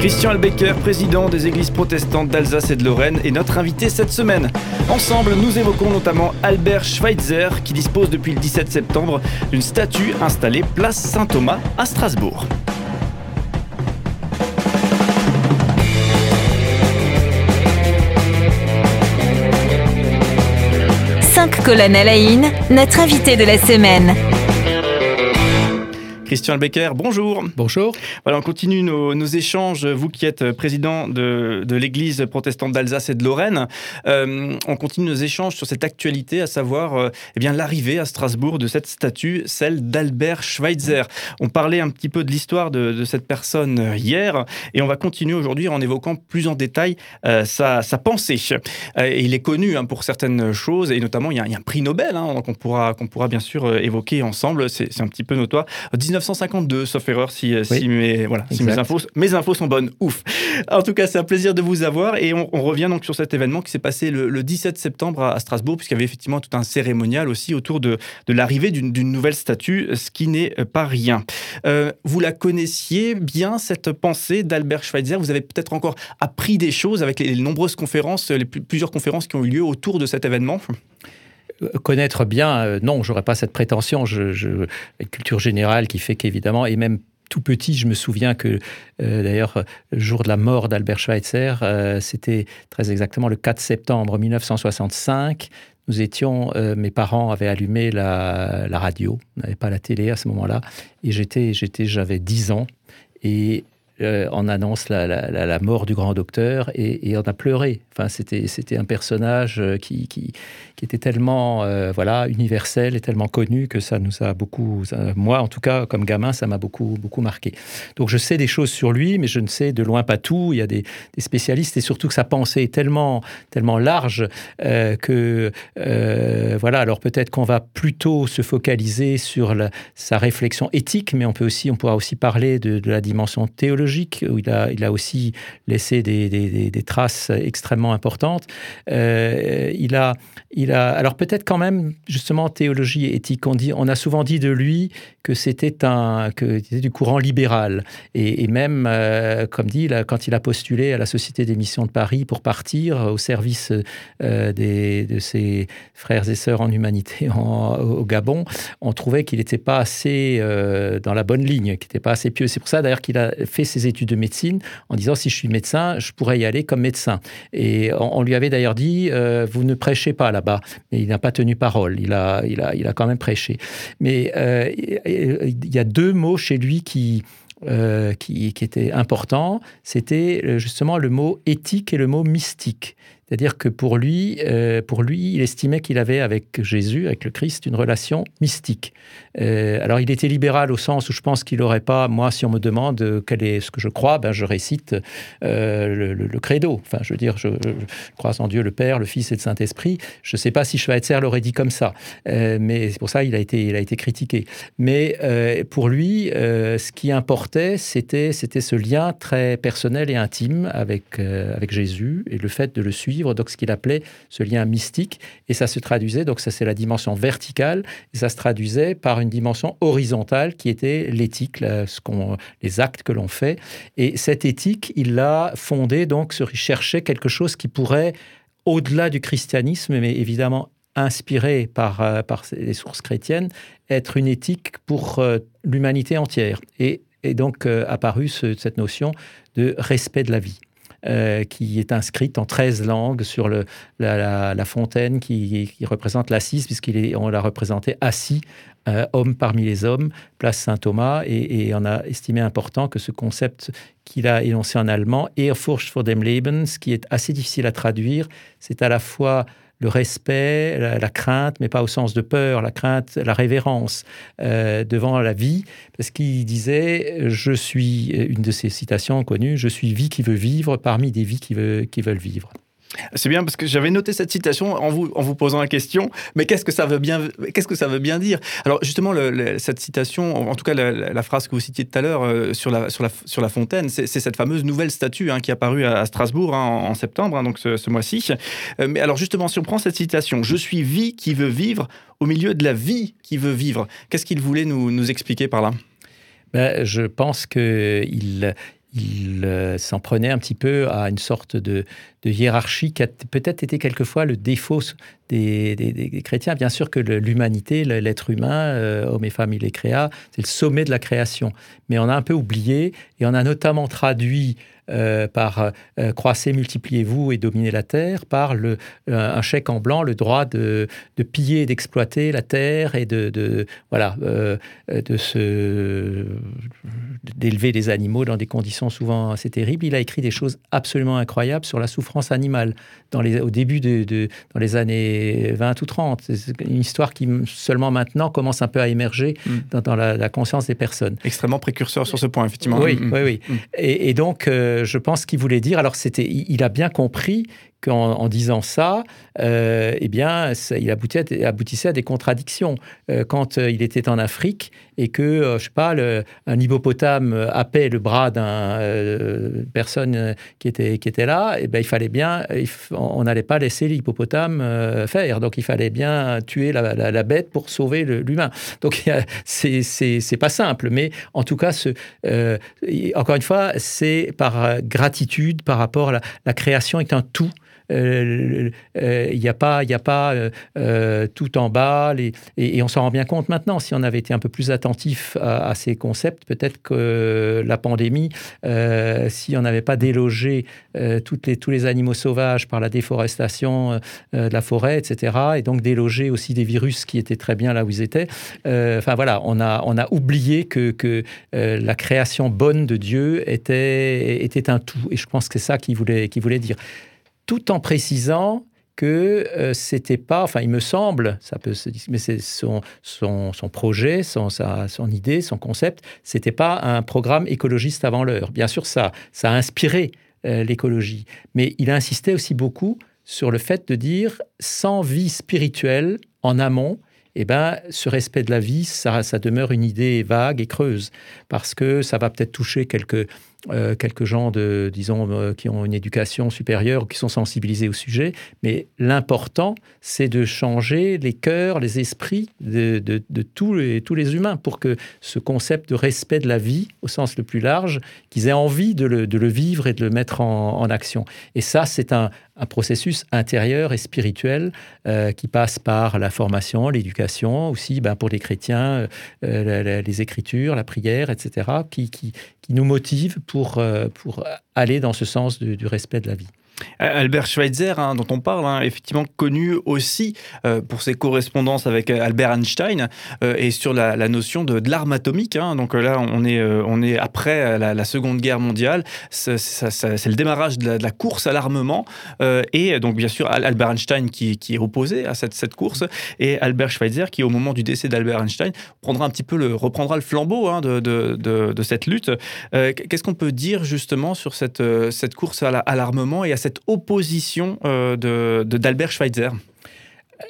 Christian Albecker, président des églises protestantes d'Alsace et de Lorraine, est notre invité cette semaine. Ensemble, nous évoquons notamment Albert Schweitzer, qui dispose depuis le 17 septembre d'une statue installée place Saint-Thomas à Strasbourg. Cinq colonnes à la notre invité de la semaine. Christian Becker, bonjour. Bonjour. Voilà, on continue nos, échanges. Vous qui êtes président de, l'Église protestante d'Alsace et de Lorraine, euh, on continue nos échanges sur cette actualité, à savoir euh, eh bien l'arrivée à Strasbourg de cette statue, celle d'Albert Schweitzer. On parlait un petit peu de l'histoire de, cette personne hier, et on va continuer aujourd'hui en évoquant plus en détail euh, sa, pensée. il est connu hein, pour certaines choses, et notamment il y a, un prix Nobel hein, qu'on pourra, qu'on pourra bien sûr évoquer ensemble. C'est un petit peu notoire. 1952, sauf erreur, si, euh, si, mes, voilà, si mes, infos, mes infos sont bonnes. Ouf. En tout cas, c'est un plaisir de vous avoir. Et on, revient donc sur cet événement qui s'est passé le, 17 septembre à, Strasbourg, puisqu'il y avait effectivement tout un cérémonial aussi autour de, de l'arrivée d'une nouvelle statue, ce qui n'est pas rien. Euh, vous la connaissiez bien, cette pensée d'Albert Schweitzer Vous avez peut-être encore appris des choses avec les, nombreuses conférences, les plusieurs conférences qui ont eu lieu autour de cet événement connaître bien, euh, non, j'aurais pas cette prétention. Je, culture générale qui fait qu'évidemment, et même tout petit, je me souviens que, euh, d'ailleurs, le jour de la mort d'Albert Schweitzer, euh, c'était très exactement le 4 septembre 1965. Nous étions, mes parents avaient allumé la, radio, n'avaient pas la télé à ce moment-là, et j'étais, j'étais, j'avais 10 ans. Et on annonce la, mort du grand docteur et, on a pleuré. Enfin, c'était, un personnage qui, qui, était tellement euh, voilà universel et tellement connu que ça nous a beaucoup, moi en tout cas comme gamin, ça m'a beaucoup beaucoup marqué. Donc je sais des choses sur lui, mais je ne sais de loin pas tout. Il y a des, spécialistes et surtout que sa pensée est tellement tellement large euh, que euh, voilà. Alors peut-être qu'on va plutôt se focaliser sur sa réflexion éthique, mais on peut aussi on pourra aussi parler de, la dimension théologique où il a il a aussi laissé des, des, des traces extrêmement importantes. il a il alors peut-être quand même, justement, théologie et éthique, on, dit, on a souvent dit de lui que c'était du courant libéral. Et, même, euh, comme dit, quand il a postulé à la Société des missions de Paris pour partir au service euh, des, de ses frères et sœurs en humanité au Gabon, on trouvait qu'il n'était pas assez euh, dans la bonne ligne, qu'il n'était pas assez pieux. C'est pour ça d'ailleurs qu'il a fait ses études de médecine en disant si je suis médecin, je pourrais y aller comme médecin. Et on, lui avait d'ailleurs dit vous ne prêchez pas là-bas mais il n'a pas tenu parole. Il a, il a, il a quand même prêché. Mais euh, il y a deux mots chez lui qui, euh, qui, qui, étaient importants. C'était euh, justement le mot éthique et le mot mystique. C'est-à-dire que pour lui, euh, pour lui, il estimait qu'il avait avec Jésus, avec le Christ, une relation mystique. Euh, alors il était libéral au sens où je pense qu'il n'aurait pas, moi, si on me demande quel est ce que je crois, ben je récite euh, le, credo. Enfin, je veux dire, je, crois en Dieu le Père, le Fils et le Saint-Esprit. Je ne sais pas si Schweitzer l'aurait dit comme ça, mais c'est pour ça qu'il a été, a été critiqué. Mais pour lui, ce qui importait, c'était, c'était ce lien très personnel et intime avec, avec Jésus et le fait de le suivre donc ce qu'il appelait ce lien mystique, et ça se traduisait, donc ça c'est la dimension verticale, et ça se traduisait par une dimension horizontale qui était l'éthique, ce qu'on, les actes que l'on fait, et cette éthique, il l'a fondée donc sur chercher quelque chose qui pourrait, au-delà du christianisme, mais évidemment inspiré par, euh, les sources chrétiennes, être une éthique pour euh, l'humanité entière. Et, donc euh, apparu cette notion de respect de la vie. Euh, qui est inscrite en 13 langues sur la, fontaine qui, représente l'assise, puisqu'on l'a représenté assis, euh, homme parmi les hommes, place Saint-Thomas, et, on a estimé important que ce concept qu'il a énoncé en allemand, Ehrfurcht vor dem Leben, ce qui est assez difficile à traduire, c'est à la fois le respect, la, crainte, mais pas au sens de peur, la crainte, la révérence euh, devant la vie, parce qu'il disait, je suis, une de ces citations connues, je suis vie qui veut vivre parmi des vies qui veulent vivre. C'est bien parce que j'avais noté cette citation en vous, en vous posant la question, mais qu'est-ce que ça veut bien, qu'est-ce que ça veut bien dire? Alors justement, cette citation, en tout cas la, phrase que vous citiez tout à l'heure euh, sur, la, sur, la, sur la fontaine, c'est cette fameuse nouvelle statue hein, qui est apparue à, Strasbourg hein, en, septembre, hein, donc ce, mois-ci. Euh, mais alors justement, si on prend cette citation, je suis vie qui veut vivre au milieu de la vie qui veut vivre, qu'est-ce qu'il voulait nous, expliquer par là? Ben, je pense qu'il il euh, s'en prenait un petit peu à une sorte de, hiérarchie qui a peut-être été quelquefois le défaut des, chrétiens. Bien sûr que l'humanité, l'être humain, euh, homme et femme, il est créa, c'est le sommet de la création. Mais on a un peu oublié et on a notamment traduit euh, par euh, croissez, multipliez-vous et dominez la terre, par le, euh, un chèque en blanc, le droit de, de piller et d'exploiter la terre et de, de voilà, de se d'élever des animaux dans des conditions souvent assez terribles. Il a écrit des choses absolument incroyables sur la souffrance animale dans les, au début de, dans les années 20 ou 30. C'est une histoire qui seulement maintenant commence un peu à émerger mm. dans, la, conscience des personnes. Extrêmement précurseur sur ce point, effectivement. Oui, mm. oui, oui. Mm. Et, et, donc, je pense qu'il voulait dire, alors c'était, il a bien compris qu'en disant ça, euh, eh bien, il aboutissait à des contradictions. Euh, quand euh, il était en Afrique et que, je sais pas, un hippopotame happait le bras d'une personne qui était, qui était là, eh bien, il fallait bien, on n'allait pas laisser l'hippopotame faire. Donc, il fallait bien tuer la, bête pour sauver l'humain. Donc, c'est pas simple. Mais en tout cas, encore une fois, c'est par gratitude par rapport à la, la création est un tout. Euh, euh, il n'y a pas, y a pas euh, tout en bas. et, on s'en rend bien compte maintenant. Si on avait été un peu plus attentif à, ces concepts, peut-être que la pandémie, si on n'avait pas délogé toutes les, tous les animaux sauvages par la déforestation de la forêt, etc., et donc délogé aussi des virus qui étaient très bien là où ils étaient. Enfin voilà, on a, on a oublié que, que la création bonne de Dieu était, était un tout. Et je pense que c'est ça qu'il voulait, qu'il voulait dire tout en précisant que euh, c'était pas, enfin il me semble, ça peut se mais c'est son, son, son, projet, son, sa, son idée, son concept, c'était pas un programme écologiste avant l'heure. Bien sûr, ça, ça a inspiré euh, l'écologie, mais il insistait aussi beaucoup sur le fait de dire sans vie spirituelle en amont, eh ben, ce respect de la vie, ça, ça demeure une idée vague et creuse, parce que ça va peut-être toucher quelques euh, quelques gens de, disons, euh, qui ont une éducation supérieure, qui sont sensibilisés au sujet, mais l'important, c'est de changer les cœurs, les esprits de, tous, les, tous les humains pour que ce concept de respect de la vie, au sens le plus large, qu'ils aient envie de le, vivre et de le mettre en, action. Et ça, c'est un, processus intérieur et spirituel euh, qui passe par la formation, l'éducation, aussi ben, pour les chrétiens, les écritures, la prière, etc., qui, qui, qui nous motive pour, euh, pour aller dans ce sens du respect de la vie. Albert Schweitzer, hein, dont on parle, hein, effectivement connu aussi euh, pour ses correspondances avec euh, Albert Einstein euh, et sur la, notion de, l'arme atomique. Hein. donc là, on est, on est après la, Seconde Guerre mondiale. C'est le démarrage de la, course à l'armement. et donc, bien sûr, Albert Einstein qui, est opposé à cette, cette, course et Albert Schweitzer qui, au moment du décès d'Albert Einstein, prendra un petit peu le, reprendra le flambeau de, de, de, cette lutte. Qu'est-ce qu'on peut dire justement sur cette, cette course à l'armement et à cette opposition euh, d'Albert Schweitzer.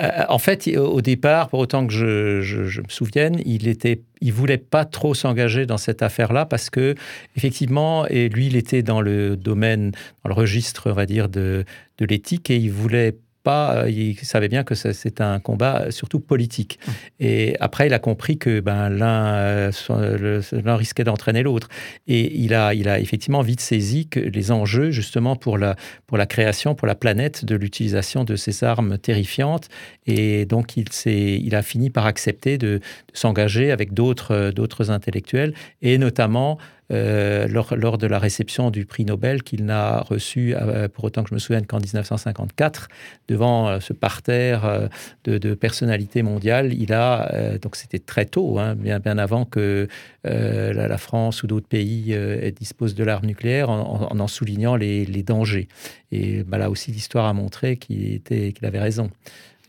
Euh, en fait, au départ, pour autant que je, me souvienne, il était, il voulait pas trop s'engager dans cette affaire-là parce que, effectivement, et lui, il était dans le domaine, dans le registre, on va dire, de, de l'éthique et il voulait pas, euh, il savait bien que c'est un combat euh, surtout politique. Mmh. Et après, il a compris que ben, l'un euh, l'un risquait d'entraîner l'autre. Et il a, il a effectivement vite saisi que les enjeux, justement, pour la, pour la création, pour la planète, de l'utilisation de ces armes terrifiantes. Et donc, il, il a fini par accepter de, de s'engager avec d'autres intellectuels, et notamment euh, lors, de la réception du prix Nobel qu'il n'a reçu, euh, pour autant que je me souvienne qu'en 1954, devant euh, ce parterre de, personnalités mondiales, il a, donc c'était très tôt, hein, bien, avant que la, France ou d'autres pays disposent de l'arme nucléaire, en, en, soulignant les, dangers. Et bah, là aussi, l'histoire a montré qu'il avait raison.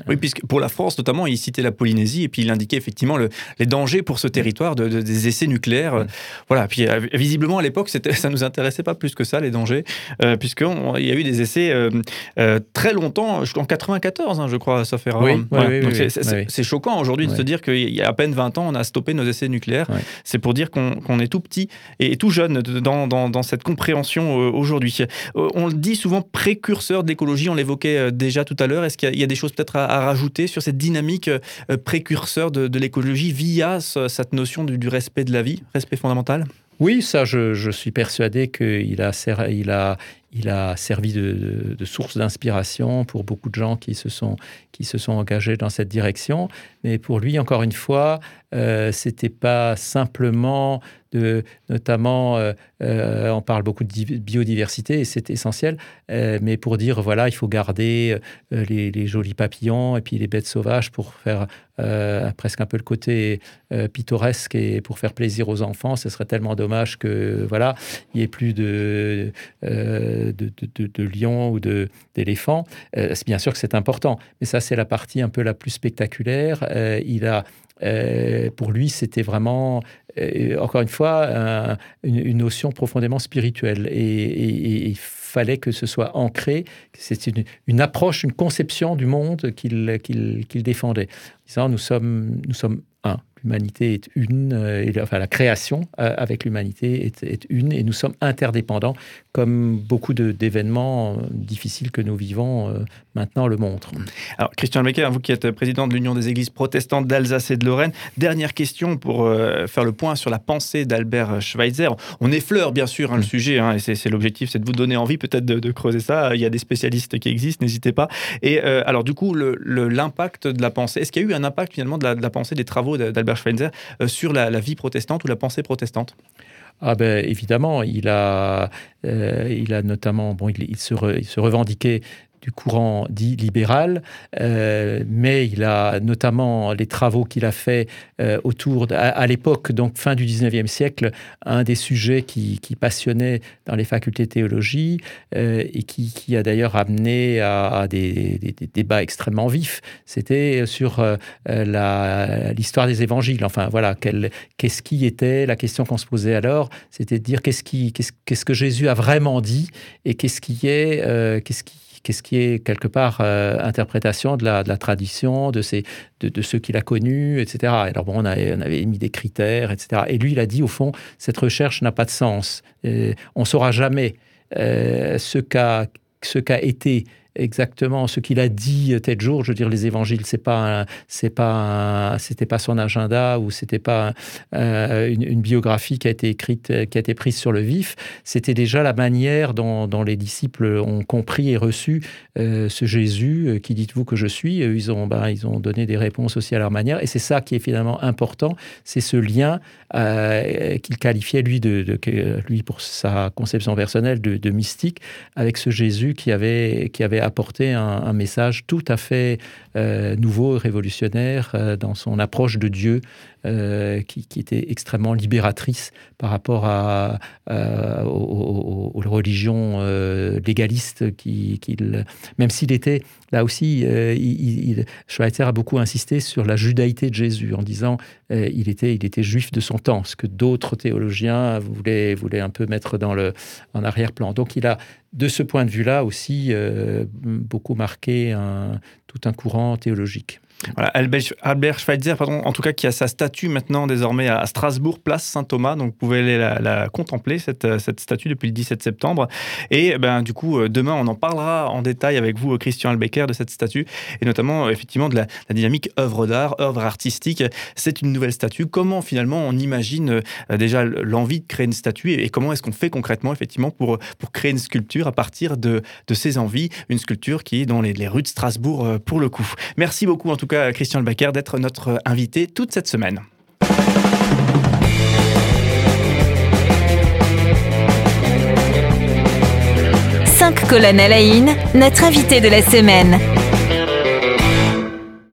Oui, puisque pour la France notamment, il citait la Polynésie et puis il indiquait effectivement le, les dangers pour ce territoire de, des essais nucléaires. Voilà, puis euh, visiblement à l'époque, ça nous intéressait pas plus que ça, les dangers, euh, puisqu'il y a eu des essais euh, très longtemps, en 94, hein, je crois, ça fait oui, oui, c'est choquant aujourd'hui de se dire qu'il y a à peine 20 ans, on a stoppé nos essais nucléaires. C'est pour dire qu'on est tout petit et tout jeune dans, dans, dans cette compréhension aujourd'hui. On le dit souvent précurseur de l'écologie, on l'évoquait déjà tout à l'heure. Est-ce qu'il y, y, a des choses peut-être à à, rajouter sur cette dynamique euh, précurseur de, l'écologie via cette notion du, respect de la vie, respect fondamental? Oui, ça, je, suis persuadé qu'il a, il a, il a servi de, source d'inspiration pour beaucoup de gens qui se, sont, qui se sont engagés dans cette direction. Mais pour lui, encore une fois, euh, c'était pas simplement de, notamment, euh, euh, on parle beaucoup de biodiversité et c'est essentiel, mais pour dire voilà, il faut garder les, jolis papillons et puis les bêtes sauvages pour faire presque un peu le côté pittoresque et pour faire plaisir aux enfants. Ce serait tellement dommage que voilà, il n'y ait plus de de, lions ou d'éléphants. c'est bien sûr que c'est important, mais ça c'est la partie un peu la plus spectaculaire. il a euh, pour lui, c'était vraiment, euh, encore une fois, une, notion profondément spirituelle. Et, il fallait que ce soit ancré, c'est une, approche, une conception du monde qu'il défendait. En disant, nous sommes, nous sommes un l'humanité est une, euh, enfin la création euh, avec l'humanité est, une, et nous sommes interdépendants, comme beaucoup d'événements euh, difficiles que nous vivons maintenant le montrent. Alors, Christian Becker, vous qui êtes président de l'Union des Églises protestantes d'Alsace et de Lorraine, dernière question pour faire le point sur la pensée d'Albert Schweitzer. On effleure bien sûr hein, le mm. sujet, hein, et c'est l'objectif, c'est de vous donner envie peut-être de, creuser ça. Il y a des spécialistes qui existent, n'hésitez pas. Et alors, du coup, l'impact de la pensée, est-ce qu'il y a eu un impact finalement de la, pensée des travaux d'Albert euh, sur la, vie protestante ou la pensée protestante? Ah ben évidemment, il a, euh, il a notamment, bon, il, se, il se revendiquait du courant dit libéral, euh, mais il a notamment les travaux qu'il a fait euh, autour, à, l'époque, donc fin du 19e siècle, un des sujets qui, passionnait dans les facultés de théologie euh, et qui, a d'ailleurs amené à, des, débats extrêmement vifs, c'était sur l'histoire des évangiles. Enfin voilà, qu'est-ce qui était, la question qu'on se posait alors, c'était de dire qu'est-ce qu'est-ce que Jésus a vraiment dit et qu'est-ce qui est, qu'est-ce qui qu'est-ce qui est quelque part euh, interprétation de la, tradition, de, de, ceux qu'il a connus, etc. Alors bon, on avait, on mis des critères, etc. Et lui, il a dit, au fond, cette recherche n'a pas de sens. on ne saura jamais euh, ce qu'a été exactement ce qu'il a dit tel jour. Je veux dire, les évangiles, c'est pas, c'est pas, c'était pas son agenda ou c'était pas euh, une, biographie qui a été écrite, qui a été prise sur le vif. C'était déjà la manière dont, les disciples ont compris et reçu euh, ce Jésus. Euh, qui dites-vous que je suis Ils ont, ben, ils ont donné des réponses aussi à leur manière. Et c'est ça qui est finalement important, c'est ce lien qu'il qualifiait lui de, lui pour sa conception personnelle de, de mystique avec ce Jésus qui avait qui avait apporter un, message tout à fait euh, nouveau, révolutionnaire euh, dans son approche de Dieu, euh, qui, était extrêmement libératrice par rapport à, aux, religions légalistes, qui, même s'il était là aussi, il, Schweitzer a beaucoup insisté sur la judaïté de Jésus en disant il était, il était juif de son temps, ce que d'autres théologiens voulaient, voulaient un peu mettre dans le, en arrière-plan. Donc il a de ce point de vue-là aussi euh, beaucoup marqué tout un courant théologique. Voilà, Albert Schweitzer, pardon, en tout cas, qui a sa statue maintenant désormais à Strasbourg, place Saint-Thomas. Donc, vous pouvez aller la, contempler, cette, cette, statue, depuis le 17 septembre. Et ben, du coup, euh, demain, on en parlera en détail avec vous, Christian Albecker, de cette statue, et notamment, effectivement, de la, dynamique œuvre d'art, œuvre artistique. C'est une nouvelle statue. Comment, finalement, on imagine euh, déjà l'envie de créer une statue et, comment est-ce qu'on fait concrètement, effectivement, pour, pour créer une sculpture à partir de, de ces envies? Une sculpture qui est dans les, les rues de Strasbourg, euh, pour le coup. Merci beaucoup, en tout cas, Christian Lebacker, d'être notre invité toute cette semaine. Cinq colonnes à la notre invité de la semaine.